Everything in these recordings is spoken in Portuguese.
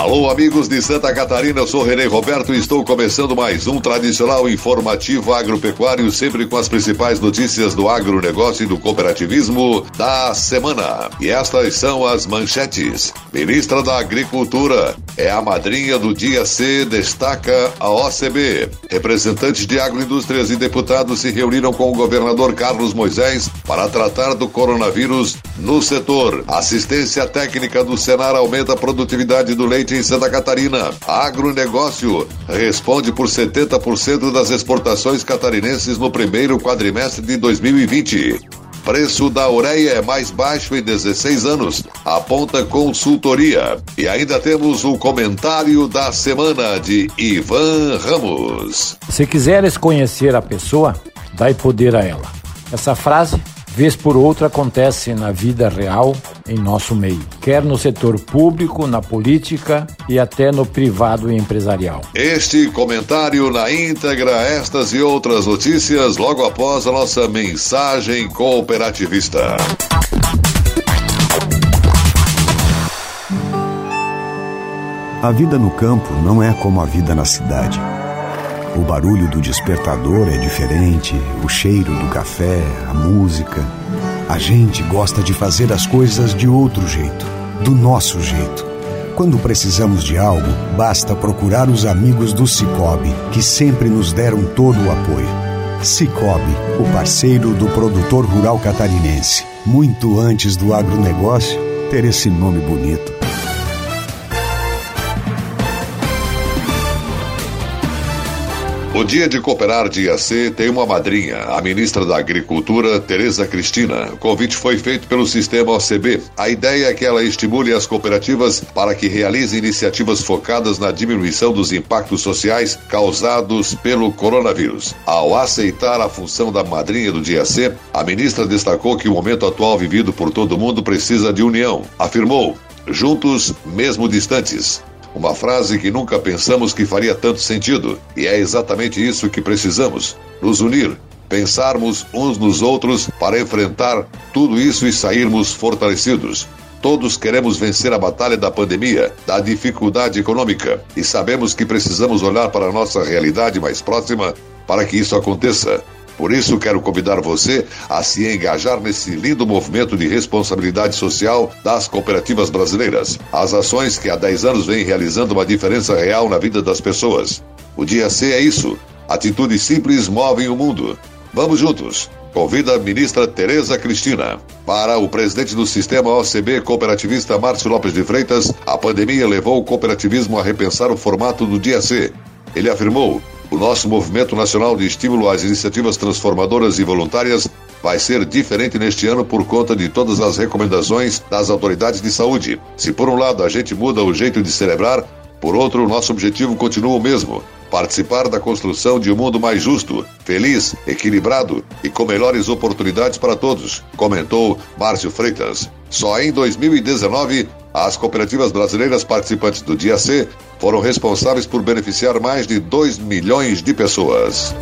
Alô, amigos de Santa Catarina, eu sou Renê Roberto e estou começando mais um tradicional informativo agropecuário, sempre com as principais notícias do agronegócio e do cooperativismo da semana. E estas são as manchetes. Ministra da Agricultura é a madrinha do dia C, destaca a OCB. Representantes de agroindústrias e deputados se reuniram com o governador Carlos Moisés para tratar do coronavírus no setor. Assistência técnica do Senar aumenta a produtividade do leite em Santa Catarina. Agronegócio responde por 70% das exportações catarinenses no primeiro quadrimestre de 2020. Preço da ureia é mais baixo em 16 anos, aponta consultoria. E ainda temos o comentário da semana de Ivan Ramos. Se quiseres conhecer a pessoa, dai poder a ela. Essa frase vez por outra acontece na vida real em nosso meio, quer no setor público, na política e até no privado e empresarial. Este comentário na íntegra, estas e outras notícias logo após a nossa mensagem cooperativista. A vida no campo não é como a vida na cidade. O barulho do despertador é diferente, o cheiro do café, a música. A gente gosta de fazer as coisas de outro jeito, do nosso jeito. Quando precisamos de algo, basta procurar os amigos do Cicobi, que sempre nos deram todo o apoio. Cicobi, o parceiro do produtor rural catarinense. Muito antes do agronegócio ter esse nome bonito. O Dia de Cooperar Dia C tem uma madrinha, a ministra da Agricultura, Tereza Cristina. O convite foi feito pelo sistema OCB. A ideia é que ela estimule as cooperativas para que realizem iniciativas focadas na diminuição dos impactos sociais causados pelo coronavírus. Ao aceitar a função da madrinha do Dia C, a ministra destacou que o momento atual vivido por todo mundo precisa de união. Afirmou: juntos, mesmo distantes. Uma frase que nunca pensamos que faria tanto sentido. E é exatamente isso que precisamos: nos unir, pensarmos uns nos outros para enfrentar tudo isso e sairmos fortalecidos. Todos queremos vencer a batalha da pandemia, da dificuldade econômica, e sabemos que precisamos olhar para a nossa realidade mais próxima para que isso aconteça. Por isso, quero convidar você a se engajar nesse lindo movimento de responsabilidade social das cooperativas brasileiras. As ações que há 10 anos vêm realizando uma diferença real na vida das pessoas. O Dia C é isso. Atitudes simples movem o mundo. Vamos juntos. Convida a ministra Tereza Cristina. Para o presidente do sistema OCB cooperativista Márcio Lopes de Freitas, a pandemia levou o cooperativismo a repensar o formato do Dia C. Ele afirmou: o nosso movimento nacional de estímulo às iniciativas transformadoras e voluntárias vai ser diferente neste ano por conta de todas as recomendações das autoridades de saúde. Se por um lado a gente muda o jeito de celebrar, por outro, nosso objetivo continua o mesmo: participar da construção de um mundo mais justo, feliz, equilibrado e com melhores oportunidades para todos, comentou Márcio Freitas. Só em 2019, as cooperativas brasileiras participantes do Dia C foram responsáveis por beneficiar mais de 2 milhões de pessoas.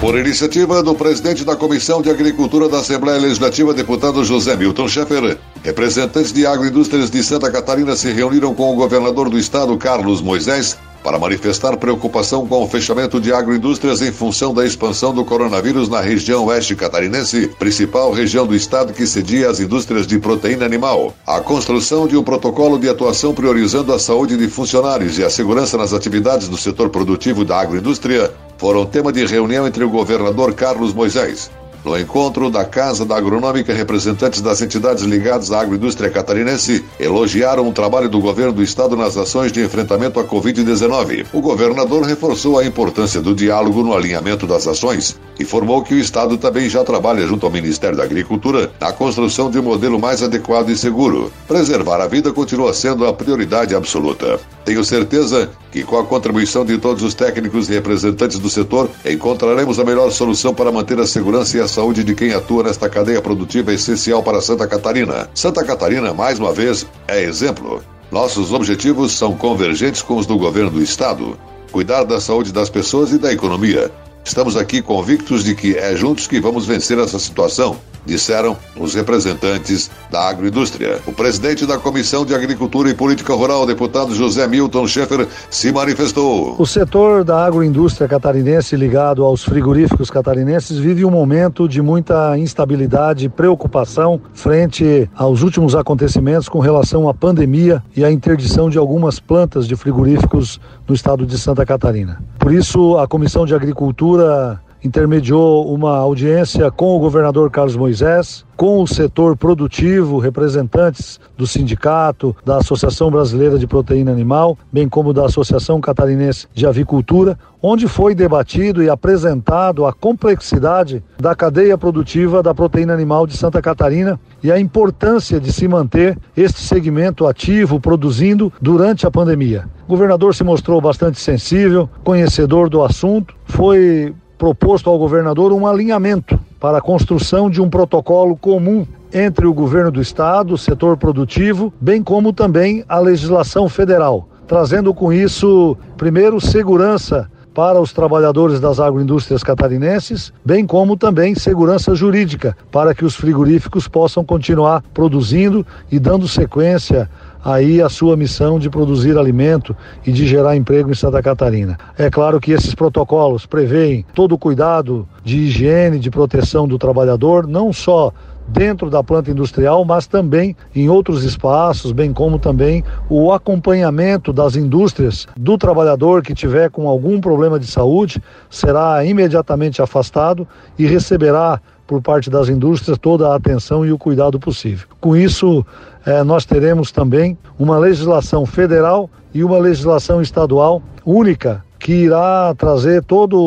Por iniciativa do presidente da Comissão de Agricultura da Assembleia Legislativa, deputado José Milton Schaeffer, representantes de agroindústrias de Santa Catarina se reuniram com o governador do estado, Carlos Moisés, para manifestar preocupação com o fechamento de agroindústrias em função da expansão do coronavírus na região oeste catarinense, principal região do estado que cedia as indústrias de proteína animal. A construção de um protocolo de atuação priorizando a saúde de funcionários e a segurança nas atividades do setor produtivo da agroindústria foram tema de reunião entre o governador Carlos Moisés, no encontro da Casa da Agronômica, representantes das entidades ligadas à agroindústria catarinense elogiaram o trabalho do governo do estado nas ações de enfrentamento à Covid-19. O governador reforçou a importância do diálogo no alinhamento das ações informou que o Estado também já trabalha junto ao Ministério da Agricultura na construção de um modelo mais adequado e seguro. Preservar a vida continua sendo a prioridade absoluta. Tenho certeza que, com a contribuição de todos os técnicos e representantes do setor, encontraremos a melhor solução para manter a segurança e a saúde de quem atua nesta cadeia produtiva essencial para Santa Catarina. Santa Catarina, mais uma vez, é exemplo. Nossos objetivos são convergentes com os do governo do estado. Cuidar da saúde das pessoas e da economia. Estamos aqui convictos de que é juntos que vamos vencer essa situação disseram os representantes da agroindústria. O presidente da Comissão de Agricultura e Política Rural, deputado José Milton Schaeffer, se manifestou. O setor da agroindústria catarinense ligado aos frigoríficos catarinenses vive um momento de muita instabilidade e preocupação frente aos últimos acontecimentos com relação à pandemia e à interdição de algumas plantas de frigoríficos no estado de Santa Catarina. Por isso, a Comissão de Agricultura intermediou uma audiência com o governador Carlos Moisés, com o setor produtivo, representantes do sindicato, da Associação Brasileira de Proteína Animal, bem como da Associação Catarinense de Avicultura, onde foi debatido e apresentado a complexidade da cadeia produtiva da proteína animal de Santa Catarina e a importância de se manter este segmento ativo produzindo durante a pandemia. O governador se mostrou bastante sensível, conhecedor do assunto, foi proposto ao governador um alinhamento para a construção de um protocolo comum entre o governo do estado, o setor produtivo, bem como também a legislação federal, trazendo com isso, primeiro, segurança para os trabalhadores das agroindústrias catarinenses, bem como também segurança jurídica para que os frigoríficos possam continuar produzindo e dando sequência aí a sua missão de produzir alimento e de gerar emprego em Santa Catarina. É claro que esses protocolos prevêem todo o cuidado de higiene, de proteção do trabalhador, não só dentro da planta industrial, mas também em outros espaços, bem como também o acompanhamento das indústrias do trabalhador que tiver com algum problema de saúde será imediatamente afastado e receberá por parte das indústrias toda a atenção e o cuidado possível. Com isso, eh, nós teremos também uma legislação federal e uma legislação estadual única que irá trazer todas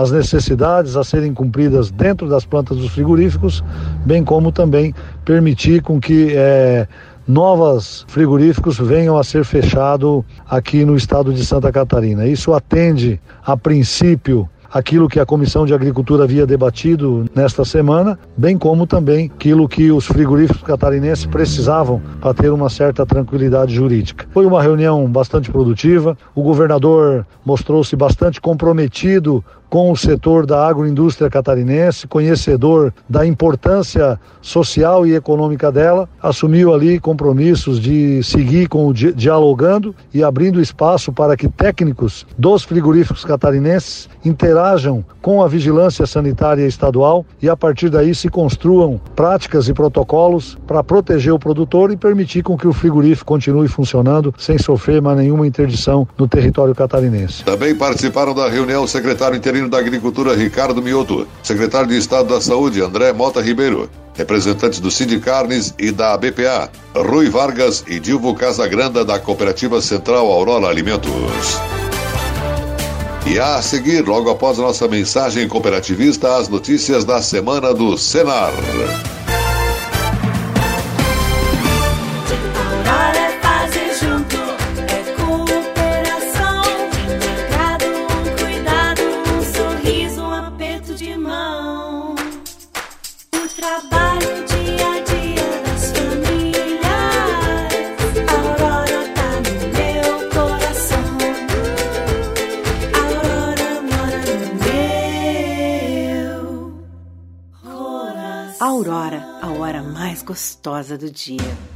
as necessidades a serem cumpridas dentro das plantas dos frigoríficos, bem como também permitir com que eh, novas frigoríficos venham a ser fechados aqui no estado de Santa Catarina. Isso atende, a princípio, aquilo que a Comissão de Agricultura havia debatido nesta semana, bem como também aquilo que os frigoríficos catarinenses precisavam para ter uma certa tranquilidade jurídica. Foi uma reunião bastante produtiva, o governador mostrou-se bastante comprometido com o setor da agroindústria catarinense, conhecedor da importância social e econômica dela, assumiu ali compromissos de seguir com o di dialogando e abrindo espaço para que técnicos dos frigoríficos catarinenses interajam com a vigilância sanitária estadual e a partir daí se construam práticas e protocolos para proteger o produtor e permitir com que o frigorífico continue funcionando sem sofrer mais nenhuma interdição no território catarinense. Também participaram da reunião o secretário da Agricultura Ricardo Mioto, secretário de Estado da Saúde André Mota Ribeiro, representantes do Sindicarnes e da BPA, Rui Vargas e Dilvo Casagranda da Cooperativa Central Aurora Alimentos. E a seguir, logo após a nossa mensagem cooperativista, as notícias da semana do Senar. Gostosa do dia.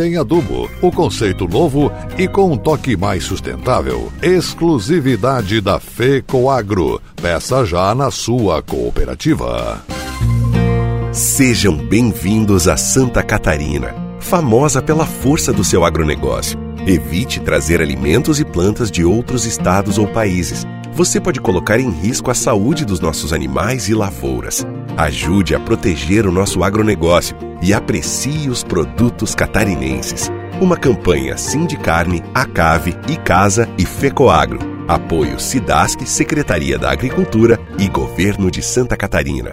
em adubo, o conceito novo e com um toque mais sustentável. Exclusividade da FECOAGRO. Peça já na sua cooperativa. Sejam bem-vindos a Santa Catarina, famosa pela força do seu agronegócio. Evite trazer alimentos e plantas de outros estados ou países. Você pode colocar em risco a saúde dos nossos animais e lavouras. Ajude a proteger o nosso agronegócio e aprecie os produtos catarinenses. Uma campanha Sindicarne, Acave, Icasa e Fecoagro. Apoio Sidasc, Secretaria da Agricultura e Governo de Santa Catarina.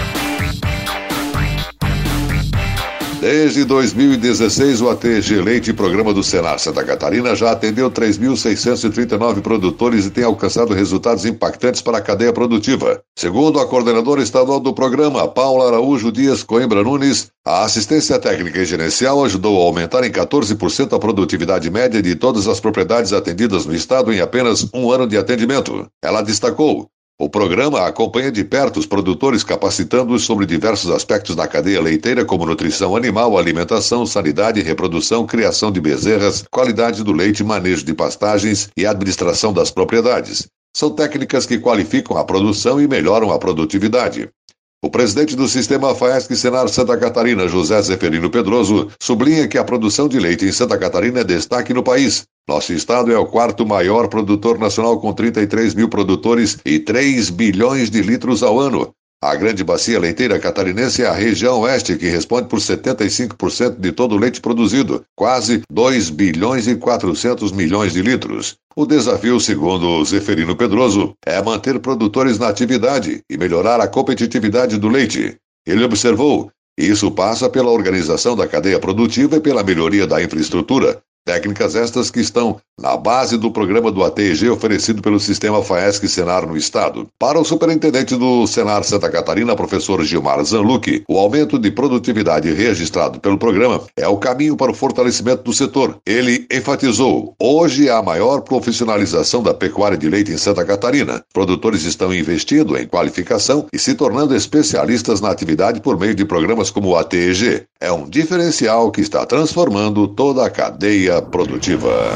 Desde 2016, o ATG Leite, programa do Senar Santa Catarina, já atendeu 3.639 produtores e tem alcançado resultados impactantes para a cadeia produtiva. Segundo a coordenadora estadual do programa, Paula Araújo Dias Coimbra Nunes, a assistência técnica e gerencial ajudou a aumentar em 14% a produtividade média de todas as propriedades atendidas no estado em apenas um ano de atendimento. Ela destacou: o programa acompanha de perto os produtores, capacitando-os sobre diversos aspectos da cadeia leiteira, como nutrição animal, alimentação, sanidade, reprodução, criação de bezerras, qualidade do leite, manejo de pastagens e administração das propriedades. São técnicas que qualificam a produção e melhoram a produtividade. O presidente do sistema FAESC Senar Santa Catarina, José Zeferino Pedroso, sublinha que a produção de leite em Santa Catarina é destaque no país. Nosso estado é o quarto maior produtor nacional com 33 mil produtores e 3 bilhões de litros ao ano. A grande bacia leiteira catarinense é a região oeste, que responde por 75% de todo o leite produzido, quase 2 bilhões e 400 milhões de litros. O desafio, segundo Zeferino Pedroso, é manter produtores na atividade e melhorar a competitividade do leite. Ele observou: isso passa pela organização da cadeia produtiva e pela melhoria da infraestrutura, Técnicas estas que estão na base do programa do ATG oferecido pelo sistema FAESC Senar no Estado. Para o superintendente do Senar Santa Catarina, professor Gilmar Zanluc, o aumento de produtividade registrado pelo programa é o caminho para o fortalecimento do setor. Ele enfatizou: hoje a maior profissionalização da pecuária de leite em Santa Catarina. Produtores estão investindo em qualificação e se tornando especialistas na atividade por meio de programas como o ATG. É um diferencial que está transformando toda a cadeia produtiva.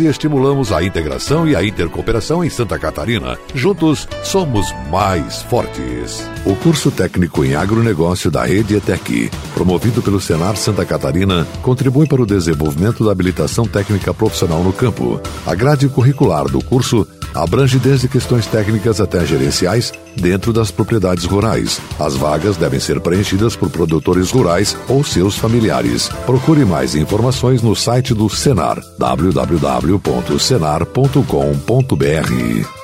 e estimulamos a integração e a intercooperação em Santa Catarina. Juntos, somos mais fortes. O curso técnico em agronegócio da Rede ETEC, promovido pelo Senar Santa Catarina, contribui para o desenvolvimento da habilitação técnica profissional no campo. A grade curricular do curso abrange desde questões técnicas até gerenciais dentro das propriedades rurais. As vagas devem ser preenchidas por produtores rurais ou seus familiares. Procure mais informações no site do Senar www.senar.com.br.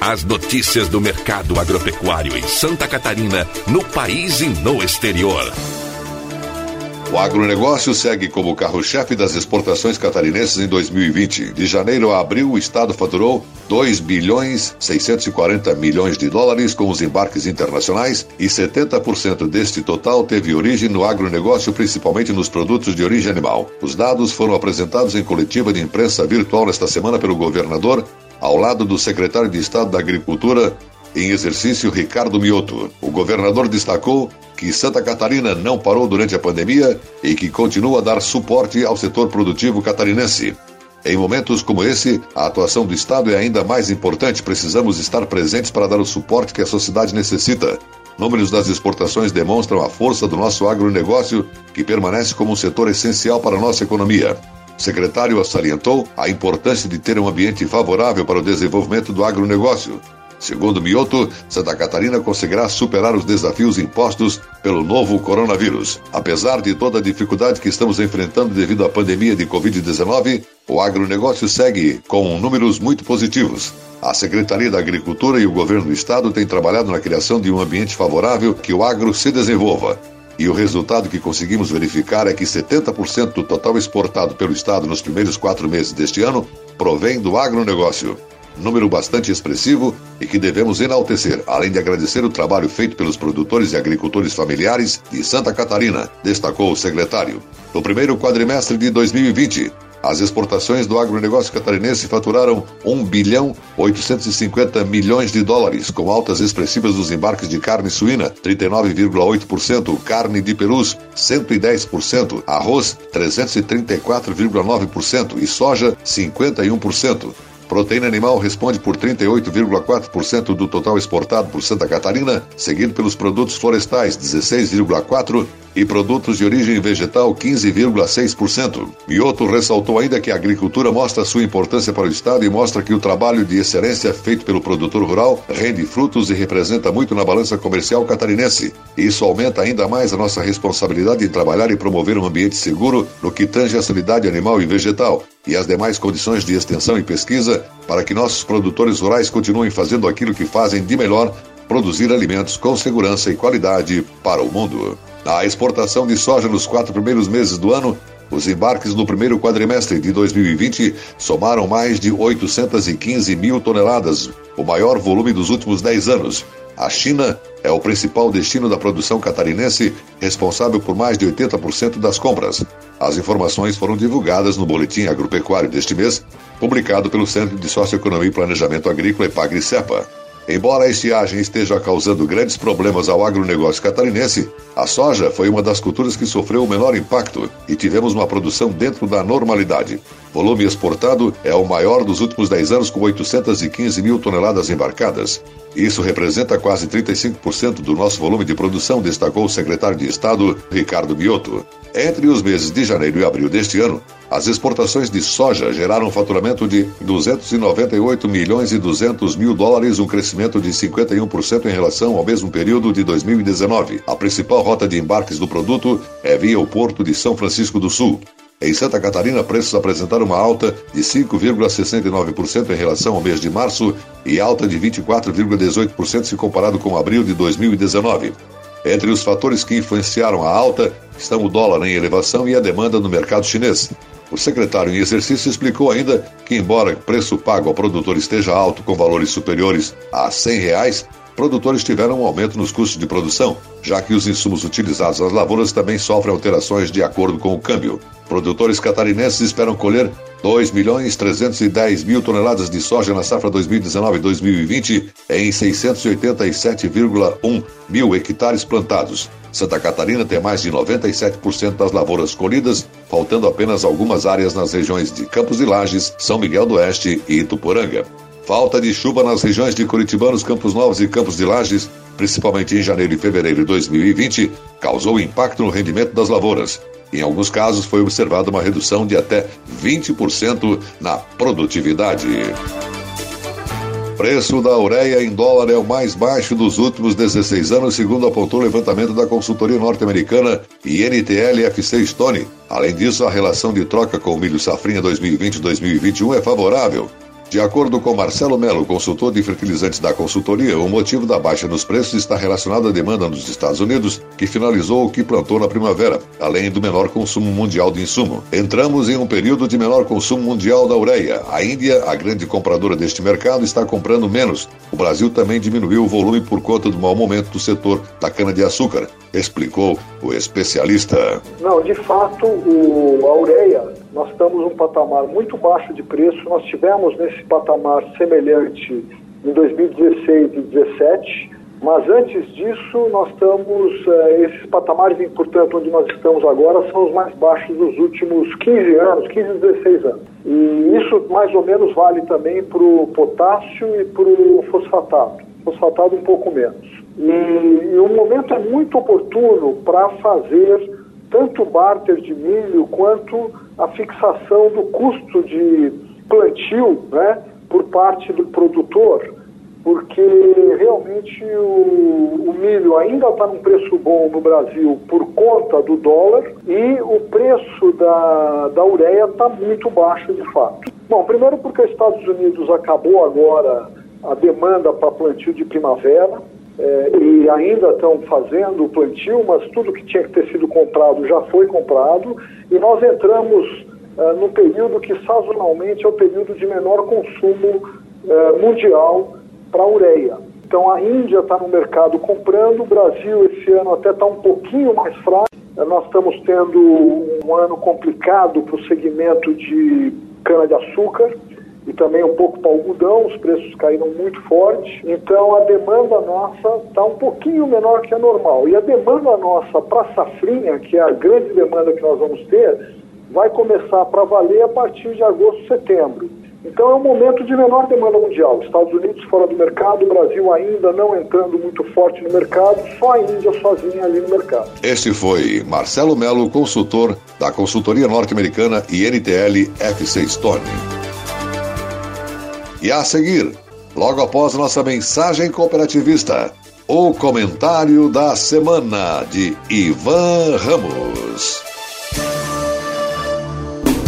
As notícias do mercado agropecuário em Santa Catarina, no país e no exterior. O agronegócio segue como carro-chefe das exportações catarinenses em 2020. De janeiro a abril, o Estado faturou 2 bilhões 640 milhões de dólares com os embarques internacionais e 70% deste total teve origem no agronegócio, principalmente nos produtos de origem animal. Os dados foram apresentados em coletiva de imprensa virtual esta semana pelo governador, ao lado do secretário de Estado da Agricultura, em exercício Ricardo Mioto. O governador destacou que Santa Catarina não parou durante a pandemia e que continua a dar suporte ao setor produtivo catarinense. Em momentos como esse, a atuação do Estado é ainda mais importante. Precisamos estar presentes para dar o suporte que a sociedade necessita. Números das exportações demonstram a força do nosso agronegócio, que permanece como um setor essencial para a nossa economia. O secretário salientou a importância de ter um ambiente favorável para o desenvolvimento do agronegócio, Segundo Mioto, Santa Catarina conseguirá superar os desafios impostos pelo novo coronavírus. Apesar de toda a dificuldade que estamos enfrentando devido à pandemia de Covid-19, o agronegócio segue com números muito positivos. A Secretaria da Agricultura e o governo do estado têm trabalhado na criação de um ambiente favorável que o agro se desenvolva. E o resultado que conseguimos verificar é que 70% do total exportado pelo Estado nos primeiros quatro meses deste ano provém do agronegócio número bastante expressivo e que devemos enaltecer, além de agradecer o trabalho feito pelos produtores e agricultores familiares de Santa Catarina, destacou o secretário. No primeiro quadrimestre de 2020, as exportações do agronegócio catarinense faturaram 1 bilhão 850 milhões de dólares, com altas expressivas dos embarques de carne suína, 39,8%, carne de perus, 110%, arroz, 334,9% e soja, 51%. Proteína animal responde por 38,4% do total exportado por Santa Catarina, seguido pelos produtos florestais, 16,4% e produtos de origem vegetal 15,6%. Mioto ressaltou ainda que a agricultura mostra sua importância para o Estado e mostra que o trabalho de excelência feito pelo produtor rural rende frutos e representa muito na balança comercial catarinense. Isso aumenta ainda mais a nossa responsabilidade em trabalhar e promover um ambiente seguro no que tange à sanidade animal e vegetal e as demais condições de extensão e pesquisa para que nossos produtores rurais continuem fazendo aquilo que fazem de melhor, produzir alimentos com segurança e qualidade para o mundo. Na exportação de soja nos quatro primeiros meses do ano, os embarques no primeiro quadrimestre de 2020 somaram mais de 815 mil toneladas, o maior volume dos últimos 10 anos. A China é o principal destino da produção catarinense, responsável por mais de 80% das compras. As informações foram divulgadas no Boletim Agropecuário deste mês, publicado pelo Centro de Socioeconomia e Planejamento Agrícola EPAGRI-CEPA. Embora a estiagem esteja causando grandes problemas ao agronegócio catarinense, a soja foi uma das culturas que sofreu o menor impacto e tivemos uma produção dentro da normalidade. Volume exportado é o maior dos últimos 10 anos, com 815 mil toneladas embarcadas. Isso representa quase 35% do nosso volume de produção, destacou o secretário de Estado, Ricardo Mioto. Entre os meses de janeiro e abril deste ano, as exportações de soja geraram um faturamento de 298 milhões e 200 mil dólares, um crescimento de 51% em relação ao mesmo período de 2019. A principal rota de embarques do produto é via o Porto de São Francisco do Sul. Em Santa Catarina, preços apresentaram uma alta de 5,69% em relação ao mês de março e alta de 24,18% se comparado com abril de 2019. Entre os fatores que influenciaram a alta estão o dólar em elevação e a demanda no mercado chinês. O secretário em exercício explicou ainda que, embora o preço pago ao produtor esteja alto com valores superiores a 100 reais, produtores tiveram um aumento nos custos de produção, já que os insumos utilizados nas lavouras também sofrem alterações de acordo com o câmbio. Produtores catarinenses esperam colher 2 milhões 310 mil toneladas de soja na safra 2019-2020 em 687,1 mil hectares plantados. Santa Catarina tem mais de 97% das lavouras colhidas, faltando apenas algumas áreas nas regiões de Campos e Lages, São Miguel do Oeste e Ituporanga. Falta de chuva nas regiões de Curitibanos, Campos Novos e Campos de Lages, principalmente em janeiro e fevereiro de 2020, causou impacto no rendimento das lavouras. Em alguns casos, foi observada uma redução de até 20% na produtividade. Preço da ureia em dólar é o mais baixo dos últimos 16 anos, segundo apontou o levantamento da consultoria norte-americana INTL FC Stone. Além disso, a relação de troca com o milho safrinha 2020-2021 é favorável. De acordo com Marcelo Melo, consultor de fertilizantes da consultoria, o motivo da baixa nos preços está relacionado à demanda nos Estados Unidos, que finalizou o que plantou na primavera, além do menor consumo mundial de insumo. Entramos em um período de menor consumo mundial da ureia. A Índia, a grande compradora deste mercado, está comprando menos. O Brasil também diminuiu o volume por conta do mau momento do setor da cana-de-açúcar, explicou o especialista. Não, de fato, o, a ureia nós estamos num patamar muito baixo de preço. Nós tivemos nesse patamar semelhante em 2016 e 2017, mas antes disso nós estamos, eh, esses patamares, portanto, onde nós estamos agora, são os mais baixos dos últimos 15 anos, 15, 16 anos. E isso mais ou menos vale também para o potássio e para o fosfatado. Fosfatado um pouco menos. E, e o momento é muito oportuno para fazer tanto o barter de milho quanto a fixação do custo de plantio né, por parte do produtor. porque realmente o, o milho ainda está num preço bom no Brasil por conta do dólar e o preço da, da ureia está muito baixo de fato. Bom, primeiro porque os Estados Unidos acabou agora a demanda para plantio de primavera, é, e ainda estão fazendo o plantio, mas tudo que tinha que ter sido comprado já foi comprado, e nós entramos é, no período que sazonalmente é o período de menor consumo é, mundial para ureia. Então a Índia está no mercado comprando, o Brasil esse ano até está um pouquinho mais fraco. É, nós estamos tendo um ano complicado para o segmento de cana-de-açúcar e também um pouco para algodão, os preços caíram muito forte. Então a demanda nossa está um pouquinho menor que a normal. E a demanda nossa para safrinha, que é a grande demanda que nós vamos ter, vai começar para valer a partir de agosto, setembro. Então é um momento de menor demanda mundial. Estados Unidos fora do mercado, o Brasil ainda não entrando muito forte no mercado, só a Índia sozinha ali no mercado. Este foi Marcelo Melo, consultor da consultoria norte-americana INTL FC Stone. E a seguir, logo após nossa mensagem cooperativista, o comentário da semana de Ivan Ramos.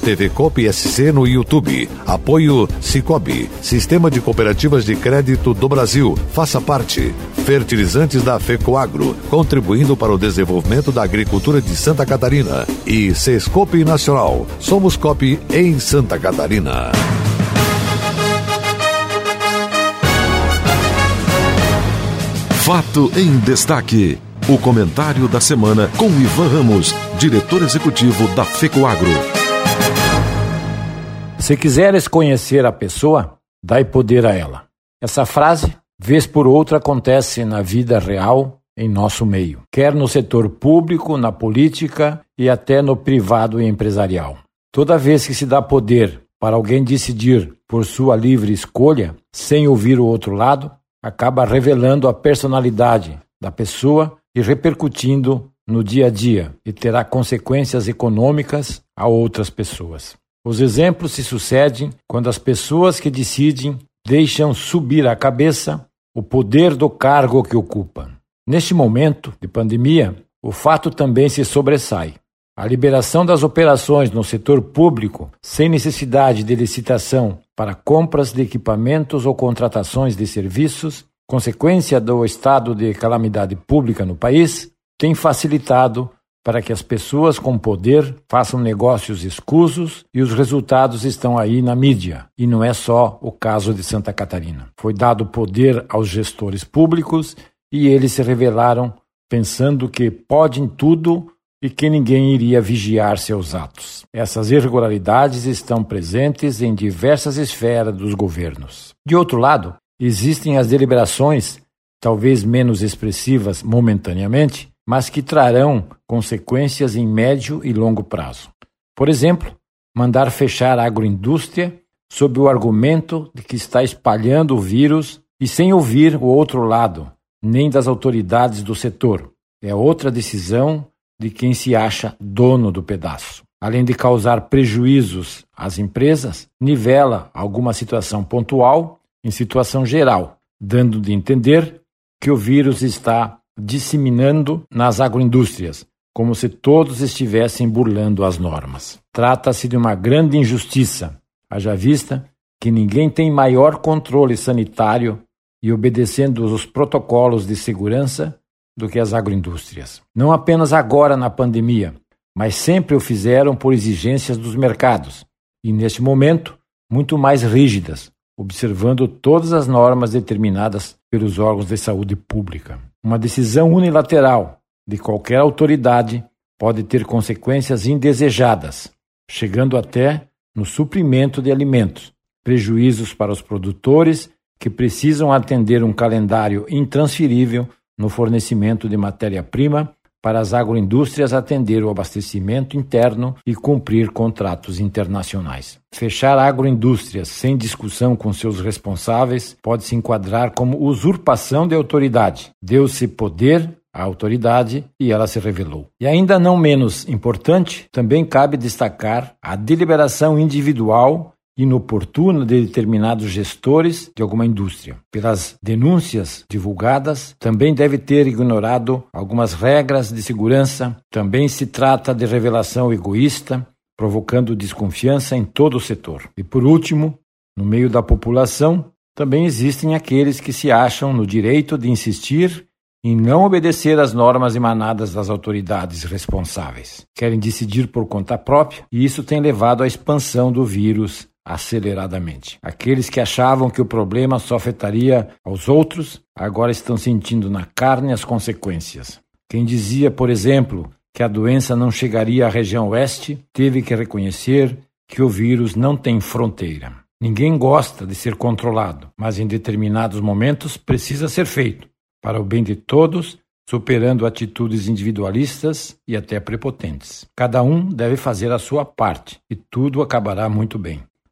TV Cop SC no YouTube. Apoio Cicobi, Sistema de Cooperativas de Crédito do Brasil. Faça parte. Fertilizantes da FECOAGRO, contribuindo para o desenvolvimento da agricultura de Santa Catarina. E Sescope Nacional. Somos Cop em Santa Catarina. Fato em destaque. O comentário da semana com Ivan Ramos, diretor executivo da FECOAGRO. Se quiseres conhecer a pessoa, dai poder a ela. Essa frase, vez por outra, acontece na vida real em nosso meio, quer no setor público, na política e até no privado e empresarial. Toda vez que se dá poder para alguém decidir por sua livre escolha, sem ouvir o outro lado, acaba revelando a personalidade da pessoa e repercutindo no dia a dia e terá consequências econômicas a outras pessoas. Os exemplos se sucedem quando as pessoas que decidem deixam subir a cabeça o poder do cargo que ocupam. Neste momento de pandemia, o fato também se sobressai. A liberação das operações no setor público, sem necessidade de licitação para compras de equipamentos ou contratações de serviços, consequência do estado de calamidade pública no país, tem facilitado para que as pessoas com poder façam negócios escusos e os resultados estão aí na mídia. E não é só o caso de Santa Catarina. Foi dado poder aos gestores públicos e eles se revelaram pensando que podem tudo e que ninguém iria vigiar seus atos. Essas irregularidades estão presentes em diversas esferas dos governos. De outro lado, existem as deliberações, talvez menos expressivas momentaneamente, mas que trarão consequências em médio e longo prazo. Por exemplo, mandar fechar a agroindústria sob o argumento de que está espalhando o vírus e sem ouvir o outro lado, nem das autoridades do setor. É outra decisão de quem se acha dono do pedaço. Além de causar prejuízos às empresas, nivela alguma situação pontual em situação geral, dando de entender que o vírus está disseminando nas agroindústrias, como se todos estivessem burlando as normas. Trata-se de uma grande injustiça, haja vista que ninguém tem maior controle sanitário e obedecendo os protocolos de segurança do que as agroindústrias. Não apenas agora na pandemia, mas sempre o fizeram por exigências dos mercados e, neste momento, muito mais rígidas, observando todas as normas determinadas pelos órgãos de saúde pública. Uma decisão unilateral de qualquer autoridade pode ter consequências indesejadas, chegando até no suprimento de alimentos, prejuízos para os produtores que precisam atender um calendário intransferível no fornecimento de matéria-prima para as agroindústrias atender o abastecimento interno e cumprir contratos internacionais. Fechar agroindústrias sem discussão com seus responsáveis pode se enquadrar como usurpação de autoridade. Deu-se poder à autoridade e ela se revelou. E ainda não menos importante, também cabe destacar a deliberação individual inoportuna de determinados gestores de alguma indústria. Pelas denúncias divulgadas, também deve ter ignorado algumas regras de segurança. Também se trata de revelação egoísta, provocando desconfiança em todo o setor. E por último, no meio da população, também existem aqueles que se acham no direito de insistir em não obedecer às normas emanadas das autoridades responsáveis. Querem decidir por conta própria e isso tem levado à expansão do vírus aceleradamente. Aqueles que achavam que o problema só afetaria aos outros, agora estão sentindo na carne as consequências. Quem dizia, por exemplo, que a doença não chegaria à região oeste, teve que reconhecer que o vírus não tem fronteira. Ninguém gosta de ser controlado, mas em determinados momentos precisa ser feito, para o bem de todos, superando atitudes individualistas e até prepotentes. Cada um deve fazer a sua parte e tudo acabará muito bem.